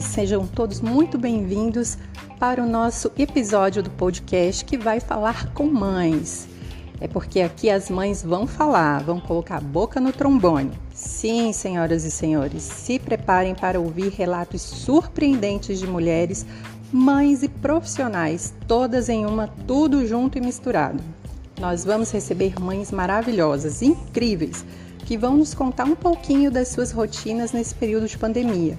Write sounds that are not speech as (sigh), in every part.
Sejam todos muito bem-vindos para o nosso episódio do podcast que vai falar com mães. É porque aqui as mães vão falar, vão colocar a boca no trombone. Sim, senhoras e senhores, se preparem para ouvir relatos surpreendentes de mulheres, mães e profissionais, todas em uma, tudo junto e misturado. Nós vamos receber mães maravilhosas, incríveis, que vão nos contar um pouquinho das suas rotinas nesse período de pandemia.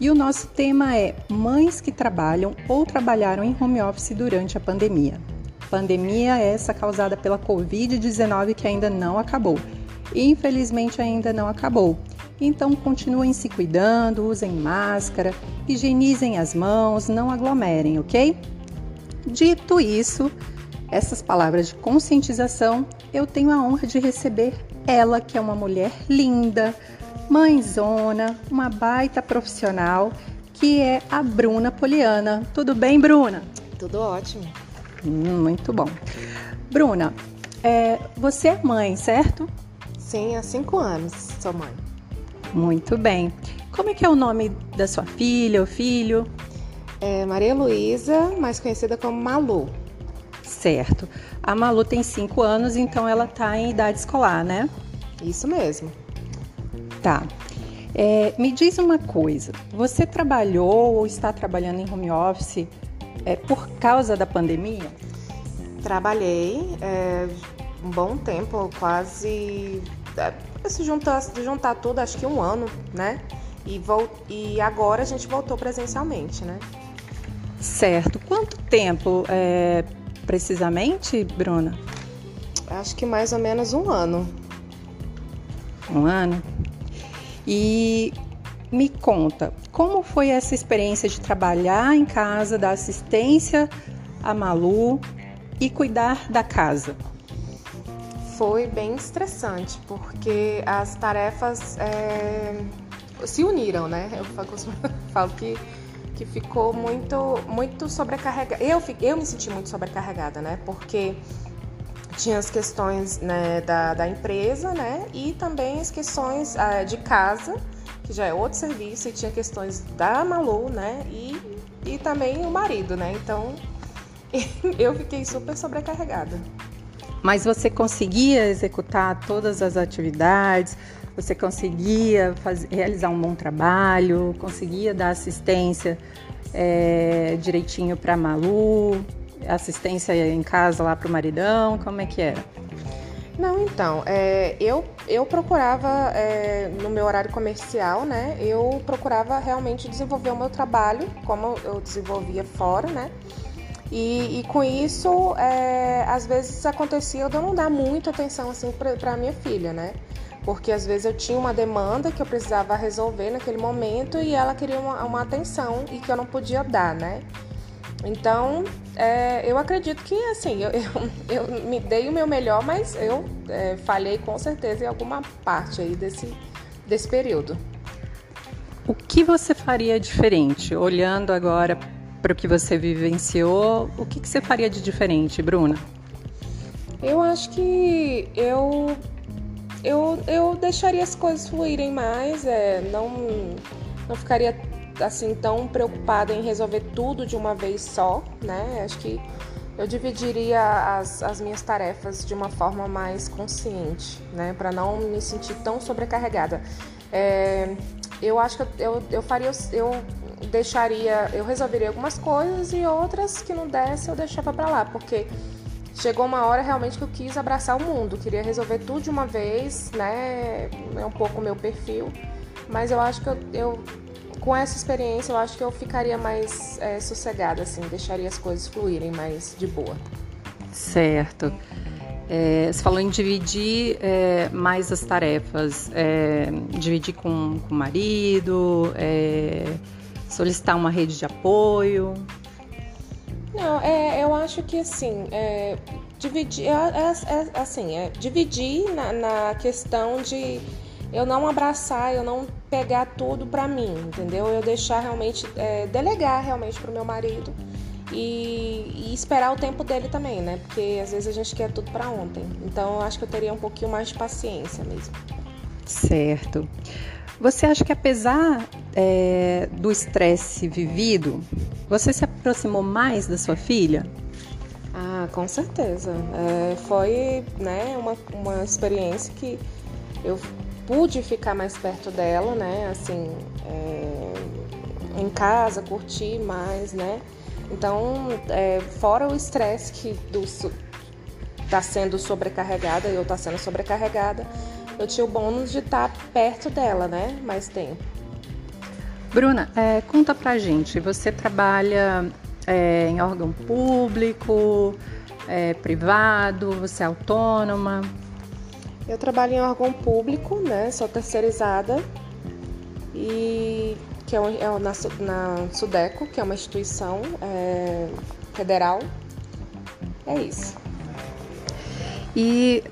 E o nosso tema é Mães que trabalham ou trabalharam em home office durante a pandemia. Pandemia essa causada pela Covid-19 que ainda não acabou. Infelizmente ainda não acabou. Então continuem se cuidando, usem máscara, higienizem as mãos, não aglomerem, ok? Dito isso, essas palavras de conscientização, eu tenho a honra de receber ela, que é uma mulher linda, mãezona, uma baita profissional, que é a Bruna Poliana. Tudo bem, Bruna? Tudo ótimo. Hum, muito bom. Bruna, é, você é mãe, certo? Sim, há cinco anos sou mãe. Muito bem. Como é que é o nome da sua filha ou filho? É Maria Luísa, mais conhecida como Malu. Certo. A Malu tem cinco anos, então ela está em idade escolar, né? Isso mesmo. Tá. É, me diz uma coisa: você trabalhou ou está trabalhando em home office é, por causa da pandemia? Trabalhei é, um bom tempo, quase. É, se juntar, juntar tudo, acho que um ano, né? E, vol e agora a gente voltou presencialmente, né? Certo. Quanto tempo é, precisamente, Bruna? Acho que mais ou menos um ano. Um ano? E me conta, como foi essa experiência de trabalhar em casa, dar assistência a Malu e cuidar da casa? Foi bem estressante, porque as tarefas é, se uniram, né? Eu (laughs) falo que que ficou muito, muito sobrecarregada. Eu, eu me senti muito sobrecarregada, né? Porque tinha as questões né, da, da empresa, né? E também as questões ah, de casa, que já é outro serviço, e tinha questões da Malu, né? E, e também o marido, né? Então (laughs) eu fiquei super sobrecarregada. Mas você conseguia executar todas as atividades? você conseguia fazer, realizar um bom trabalho, conseguia dar assistência é, direitinho para Malu, assistência em casa lá para o maridão, como é que era? Não, então, é, eu, eu procurava, é, no meu horário comercial, né, eu procurava realmente desenvolver o meu trabalho, como eu desenvolvia fora, né, e, e com isso, é, às vezes acontecia eu não dar muita atenção, assim, para minha filha, né, porque às vezes eu tinha uma demanda que eu precisava resolver naquele momento e ela queria uma, uma atenção e que eu não podia dar, né? Então, é, eu acredito que, assim, eu, eu, eu, me dei o meu melhor, mas eu é, falhei com certeza em alguma parte aí desse, desse período. O que você faria diferente, olhando agora para o que você vivenciou, o que, que você faria de diferente, Bruna? Eu acho que eu eu, eu deixaria as coisas fluírem mais, é, não, não ficaria assim tão preocupada em resolver tudo de uma vez só, né? Acho que eu dividiria as, as minhas tarefas de uma forma mais consciente, né? Para não me sentir tão sobrecarregada. É, eu acho que eu, eu faria, eu deixaria, eu resolveria algumas coisas e outras que não desse eu deixava para lá, porque chegou uma hora realmente que eu quis abraçar o mundo, queria resolver tudo de uma vez, né? É um pouco o meu perfil, mas eu acho que eu, eu com essa experiência eu acho que eu ficaria mais é, sossegada, assim, deixaria as coisas fluírem mais de boa. Certo. É, você falou em dividir é, mais as tarefas, é, dividir com, com o marido, é, solicitar uma rede de apoio. Não, é, eu acho que assim, é, dividir, assim, dividir na, na, questão de eu não abraçar, eu não pegar tudo para mim, entendeu? Eu deixar realmente, é, delegar realmente pro meu marido e, e, esperar o tempo dele também, né? Porque às vezes a gente quer tudo para ontem. Então eu acho que eu teria um pouquinho mais de paciência mesmo. Certo. Você acha que apesar é, do estresse vivido, você se aproximou mais da sua filha? Ah, com certeza. É, foi né, uma, uma experiência que eu pude ficar mais perto dela, né? Assim, é, em casa, curtir mais, né? Então, é, fora o estresse que está sendo sobrecarregada, eu estou sendo sobrecarregada, eu tinha o bônus de estar tá perto dela, né? Mais tempo. Bruna, é, conta pra gente, você trabalha é, em órgão público, é, privado, você é autônoma? Eu trabalho em órgão público, né? Sou terceirizada e que é, é na, na Sudeco, que é uma instituição é, federal. É isso. E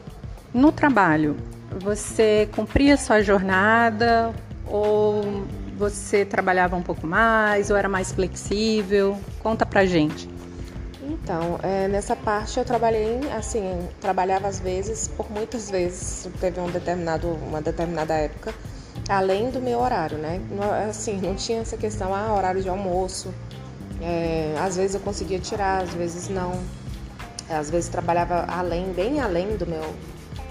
no trabalho, você cumpria sua jornada ou você trabalhava um pouco mais ou era mais flexível? Conta pra gente. Então, é, nessa parte eu trabalhei, assim, trabalhava às vezes, por muitas vezes, teve um determinado, uma determinada época, além do meu horário, né? Assim, não tinha essa questão, ah, horário de almoço. É, às vezes eu conseguia tirar, às vezes não. Às vezes trabalhava além, bem além do meu,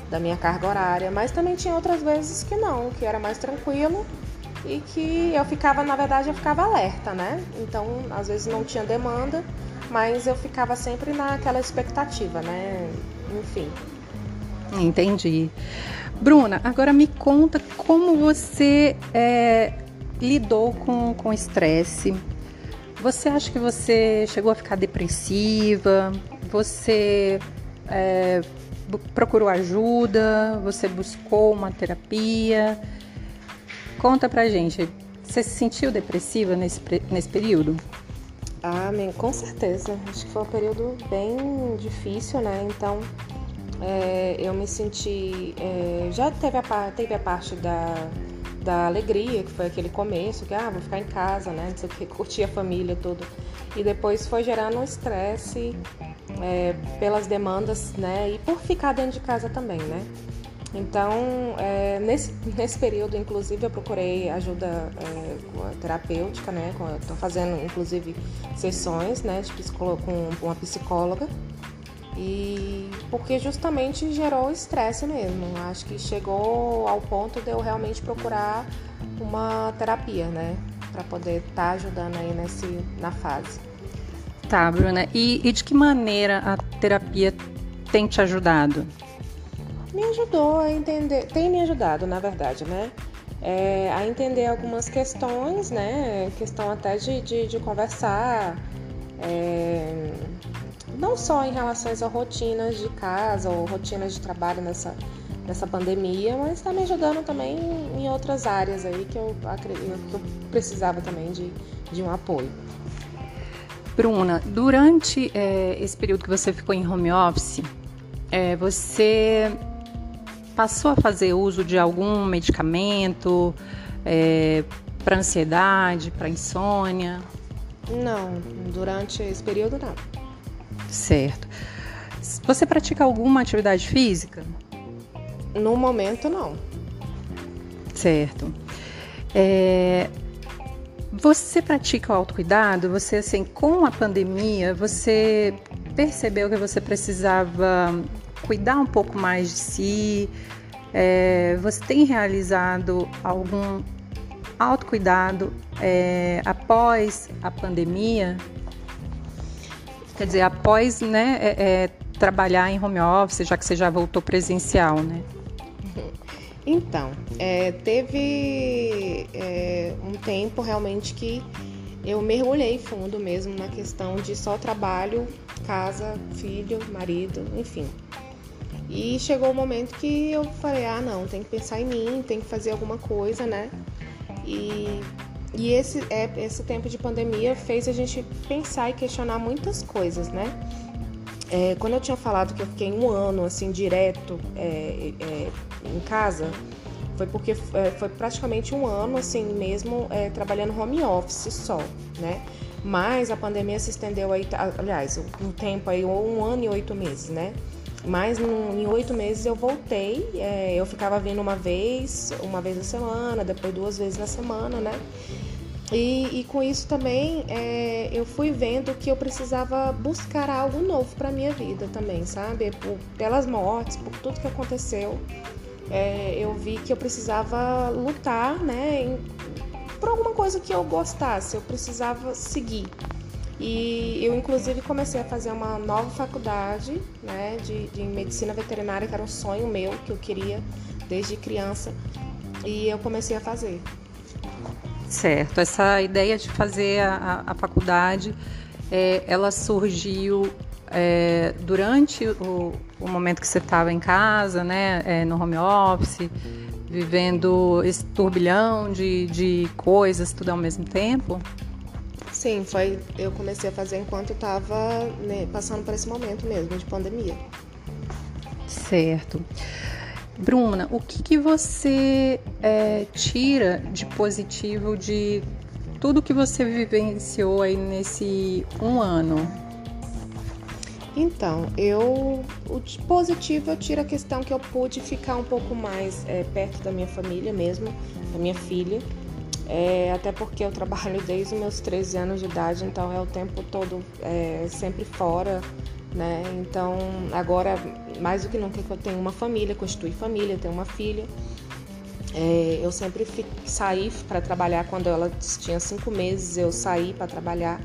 da minha carga horária, mas também tinha outras vezes que não, que era mais tranquilo e que eu ficava, na verdade, eu ficava alerta, né? Então, às vezes não tinha demanda, mas eu ficava sempre naquela expectativa, né? Enfim. Entendi. Bruna, agora me conta como você é, lidou com o estresse. Você acha que você chegou a ficar depressiva? Você é, procurou ajuda? Você buscou uma terapia? Conta pra gente, você se sentiu depressiva nesse, nesse período? Ah, com certeza. Acho que foi um período bem difícil, né? Então, é, eu me senti. É, já teve a, teve a parte da, da alegria, que foi aquele começo, que ah, vou ficar em casa, né? Não sei o que, (laughs) curtir a família, tudo. E depois foi gerando um estresse é, pelas demandas, né? E por ficar dentro de casa também, né? Então, é, nesse, nesse período, inclusive, eu procurei ajuda é, terapêutica, né? Estou fazendo, inclusive, sessões né, de com uma psicóloga e porque justamente gerou estresse mesmo. Acho que chegou ao ponto de eu realmente procurar uma terapia, né? Para poder estar tá ajudando aí nesse, na fase. Tá, Bruna. E, e de que maneira a terapia tem te ajudado? Me ajudou a entender, tem me ajudado, na verdade, né? É, a entender algumas questões, né? Questão até de, de, de conversar. É, não só em relação às rotinas de casa ou rotinas de trabalho nessa, nessa pandemia, mas está me ajudando também em outras áreas aí que eu, que eu precisava também de, de um apoio. Bruna, durante é, esse período que você ficou em home office, é, você passou a fazer uso de algum medicamento é, para ansiedade, para insônia? Não, durante esse período não. Certo. Você pratica alguma atividade física? No momento, não. Certo. É, você pratica o autocuidado? Você, assim, com a pandemia, você percebeu que você precisava cuidar um pouco mais de si? É, você tem realizado algum autocuidado é, após a pandemia? Quer dizer, após né, é, é, trabalhar em home office, já que você já voltou presencial, né? (laughs) Então, é, teve é, um tempo realmente que eu mergulhei fundo mesmo na questão de só trabalho, casa, filho, marido, enfim. E chegou o um momento que eu falei, ah não, tem que pensar em mim, tem que fazer alguma coisa, né? E e esse, é, esse tempo de pandemia fez a gente pensar e questionar muitas coisas, né? É, quando eu tinha falado que eu fiquei um ano assim direto é, é, em casa, foi porque é, foi praticamente um ano assim mesmo é, trabalhando home office só, né? Mas a pandemia se estendeu aí, aliás, um tempo aí, um ano e oito meses, né? Mas em oito meses eu voltei, é, eu ficava vindo uma vez, uma vez na semana, depois duas vezes na semana, né? E, e com isso também é, eu fui vendo que eu precisava buscar algo novo para minha vida também, sabe? Por, pelas mortes, por tudo que aconteceu, é, eu vi que eu precisava lutar, né? Em, por alguma coisa que eu gostasse, eu precisava seguir. E eu, inclusive, comecei a fazer uma nova faculdade né, de, de medicina veterinária, que era um sonho meu, que eu queria desde criança. E eu comecei a fazer. Certo, essa ideia de fazer a, a faculdade, é, ela surgiu é, durante o, o, momento que você estava em casa, né, é, no home office, vivendo esse turbilhão de, de coisas tudo ao mesmo tempo? Sim, foi. Eu comecei a fazer enquanto estava né, passando por esse momento mesmo de pandemia. Certo. Bruna, o que, que você é, tira de positivo de tudo que você vivenciou aí nesse um ano? Então, eu o positivo eu tiro a questão que eu pude ficar um pouco mais é, perto da minha família mesmo, da minha filha. É, até porque eu trabalho desde meus 13 anos de idade, então é o tempo todo é, sempre fora né? Então, agora, mais do que nunca que eu tenho uma família, constitui família, tenho uma filha. É, eu sempre saí para trabalhar quando ela tinha cinco meses, eu saí para trabalhar,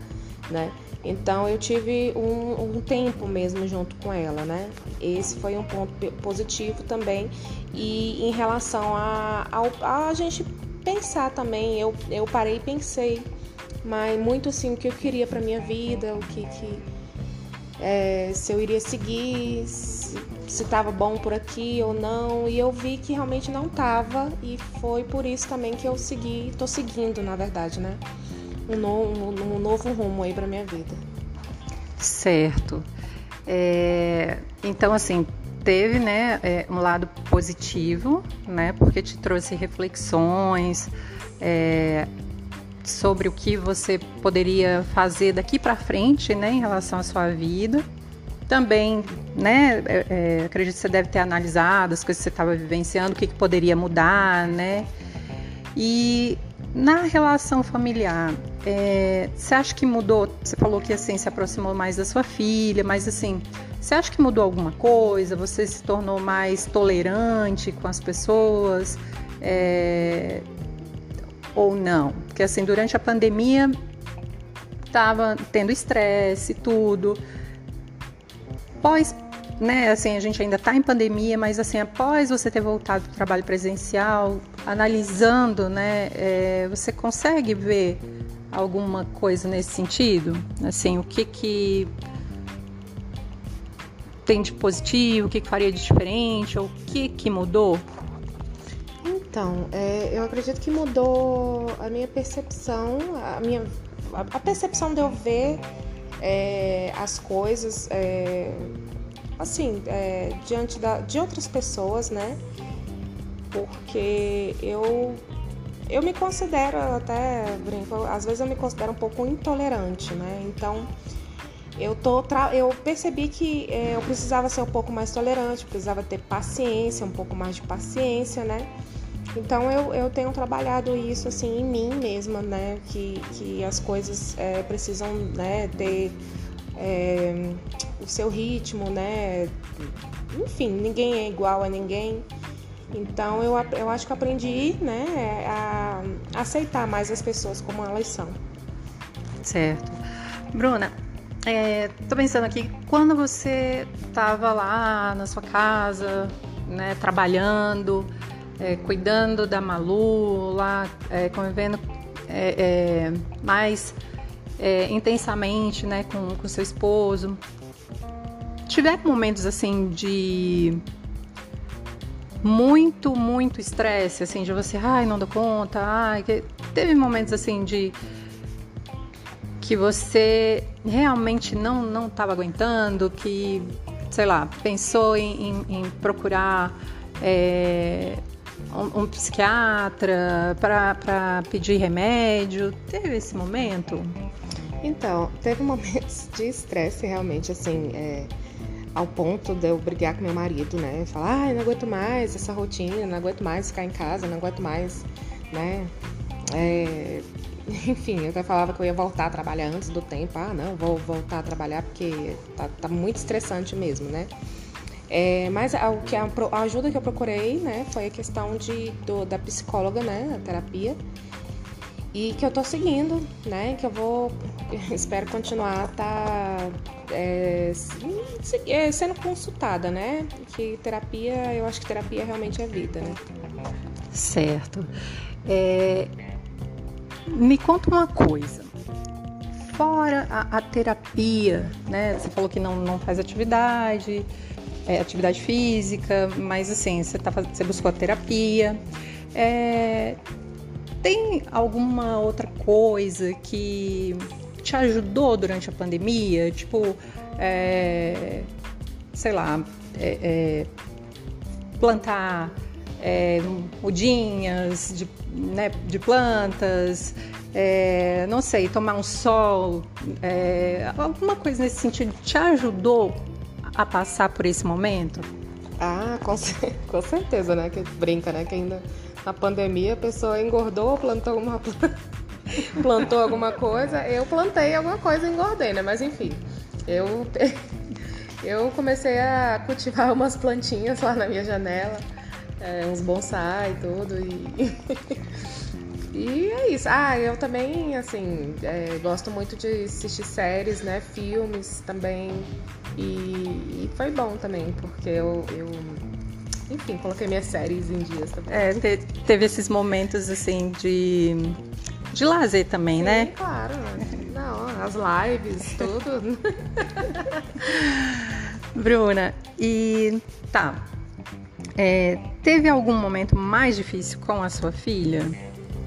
né? Então eu tive um, um, tempo mesmo junto com ela, né? Esse foi um ponto positivo também. E em relação a, a, a gente pensar também, eu, eu parei e pensei, mas muito assim o que eu queria para minha vida, o que, que é, se eu iria seguir, se estava bom por aqui ou não, e eu vi que realmente não estava, e foi por isso também que eu segui, estou seguindo, na verdade, né? Um novo, um novo rumo aí para minha vida. Certo. É, então, assim, teve né, é, um lado positivo, né? Porque te trouxe reflexões, é, sobre o que você poderia fazer daqui para frente, né, em relação à sua vida. Também, né, é, é, acredito que você deve ter analisado as coisas que você estava vivenciando, o que, que poderia mudar, né? E na relação familiar, é, você acha que mudou? Você falou que assim se aproximou mais da sua filha, mas assim, você acha que mudou alguma coisa? Você se tornou mais tolerante com as pessoas? É, ou não? Porque assim, durante a pandemia estava tendo estresse, tudo. Pós, né, assim, a gente ainda está em pandemia, mas assim, após você ter voltado do trabalho presencial, analisando, né, é, você consegue ver alguma coisa nesse sentido? Assim, o que que tem de positivo, o que, faria de diferente, ou o que que mudou? Então, é, eu acredito que mudou a minha percepção, a minha a percepção de eu ver é, as coisas é, assim é, diante da, de outras pessoas, né? Porque eu eu me considero até brinco, às vezes eu me considero um pouco intolerante, né? Então eu tô eu percebi que é, eu precisava ser um pouco mais tolerante, precisava ter paciência, um pouco mais de paciência, né? Então eu, eu tenho trabalhado isso assim em mim mesma, né? Que, que as coisas é, precisam né, ter é, o seu ritmo, né? Enfim, ninguém é igual a ninguém. Então eu, eu acho que aprendi né, a, aceitar mais as pessoas como elas são. Certo. Bruna, é, tô pensando aqui, quando você estava lá na sua casa, né, trabalhando, é, cuidando da Malu, lá é, convivendo é, é mais é, intensamente né, com, com seu esposo. Tiveram momentos assim de muito, muito estresse, assim, de você, ai, não dou conta, ai, teve momentos assim de que você realmente não não estava aguentando, que sei lá, pensou em, em, em procurar é, um, um psiquiatra para pedir remédio? Teve esse momento? Então, teve momentos (laughs) de estresse realmente, assim, é, ao ponto de eu brigar com meu marido, né? Falar, ai, não aguento mais essa rotina, não aguento mais ficar em casa, não aguento mais, né? É... (laughs) Enfim, eu até falava que eu ia voltar a trabalhar antes do tempo. Ah, não, vou voltar a trabalhar porque tá, tá muito estressante mesmo, né? É, mas a, que a, ajuda que eu procurei, né, foi a questão de, do, da psicóloga, né, a terapia, e que eu tô seguindo, né, que eu vou, (laughs) espero continuar tá é, é, sendo consultada, né, que terapia, eu acho que terapia realmente é vida, né. Certo. É, me conta uma coisa. Fora a, a, terapia, né? Você falou que não, não faz atividade, é, atividade física, mas assim, você, tá, você buscou a terapia. É, tem alguma outra coisa que te ajudou durante a pandemia? Tipo, é, sei lá, é, é plantar é, mudinhas de, né, de plantas, é, não sei, tomar um sol, é, alguma coisa nesse sentido te ajudou a passar por esse momento? Ah, com, (laughs) com certeza, né? Que brinca, né? Que ainda na pandemia a pessoa engordou, plantou alguma (laughs) plantou alguma coisa. Eu plantei alguma coisa e engordei, né? Mas enfim, eu (laughs) eu comecei a cultivar umas plantinhas lá na minha janela, é, uns bonsai e tudo e (laughs) E é isso. Ah, eu também, assim, é, gosto muito de assistir séries, né? Filmes também. E, e foi bom também, porque eu, eu, enfim, coloquei minhas séries em dias também. É, te, teve esses momentos, assim, de, de lazer também, Sim, né? claro. Não, as lives, tudo. (laughs) Bruna, e tá. É, teve algum momento mais difícil com a sua filha?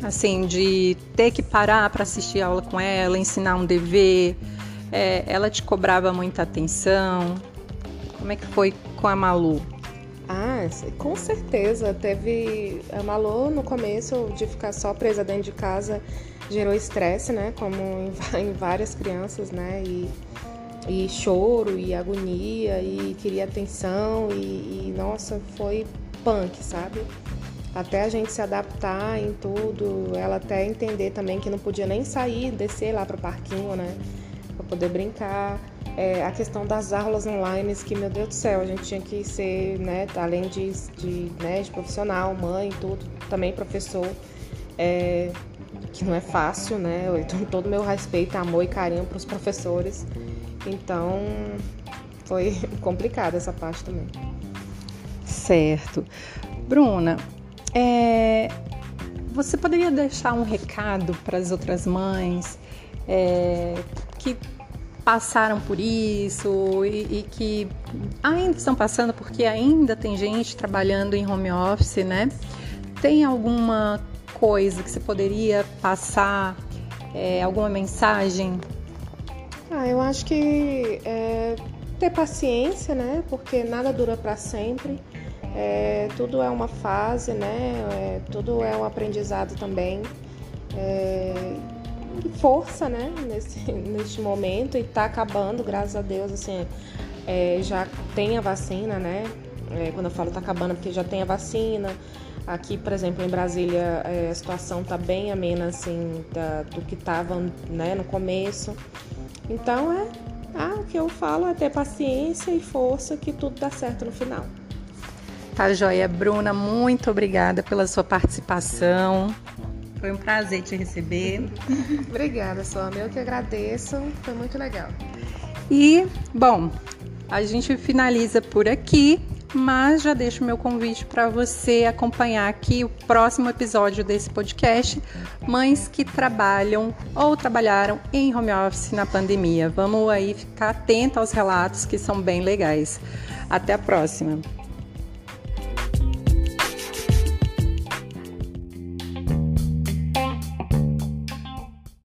assim, de ter que parar para assistir aula com ela, ensinar um dever. É, ela te cobrava muita atenção. Como é que foi com a Malu? Ah, com certeza. Teve. A Malu, no começo, de ficar só presa dentro de casa, gerou estresse, né? Como em, (laughs) várias crianças, né? E, e choro, e agonia, e queria atenção, e, e nossa, foi punk, sabe? até a gente se adaptar em tudo, ela até entender também que não podia nem sair, descer lá para o parquinho, né, para poder brincar. É, a questão das aulas online, que meu Deus do céu, a gente tinha que ser, né, além de, de, né, de profissional, mãe, tudo, também professor, é, que não é fácil, né? Eu todo meu respeito, amor e carinho para os professores. Então, foi (laughs) complicada essa parte também. Certo. Bruna, é, você poderia deixar um recado para as outras mães é, que passaram por isso e, e, que ainda estão passando, porque ainda tem gente trabalhando em home office, né? Tem alguma coisa que você poderia passar, é, alguma mensagem? Ah, eu acho que é, ter paciência, né? Porque nada dura para sempre. É, tudo é uma fase, né? É, tudo é um aprendizado também. É, força, né? Nesse, (laughs) neste momento e tá acabando, graças a Deus, assim, é, já tem a vacina, né? É, quando eu falo tá acabando, porque já tem a vacina. Aqui, por exemplo, em Brasília, a situação tá bem amena, assim, da, do que tava né, no começo. Então, é, ah, o que eu falo é ter paciência e força que tudo dá certo no final. Tá joia, Bruna, muito obrigada pela sua participação. Foi um prazer te receber. (laughs) obrigada, Sonia. Eu que agradeço. Foi muito legal. E, bom, a gente finaliza por aqui, mas já deixo meu convite para você acompanhar aqui o próximo episódio desse podcast, Mães que trabalham ou trabalharam em home office na pandemia. Vamos aí ficar atento aos relatos que são bem legais. Até a próxima.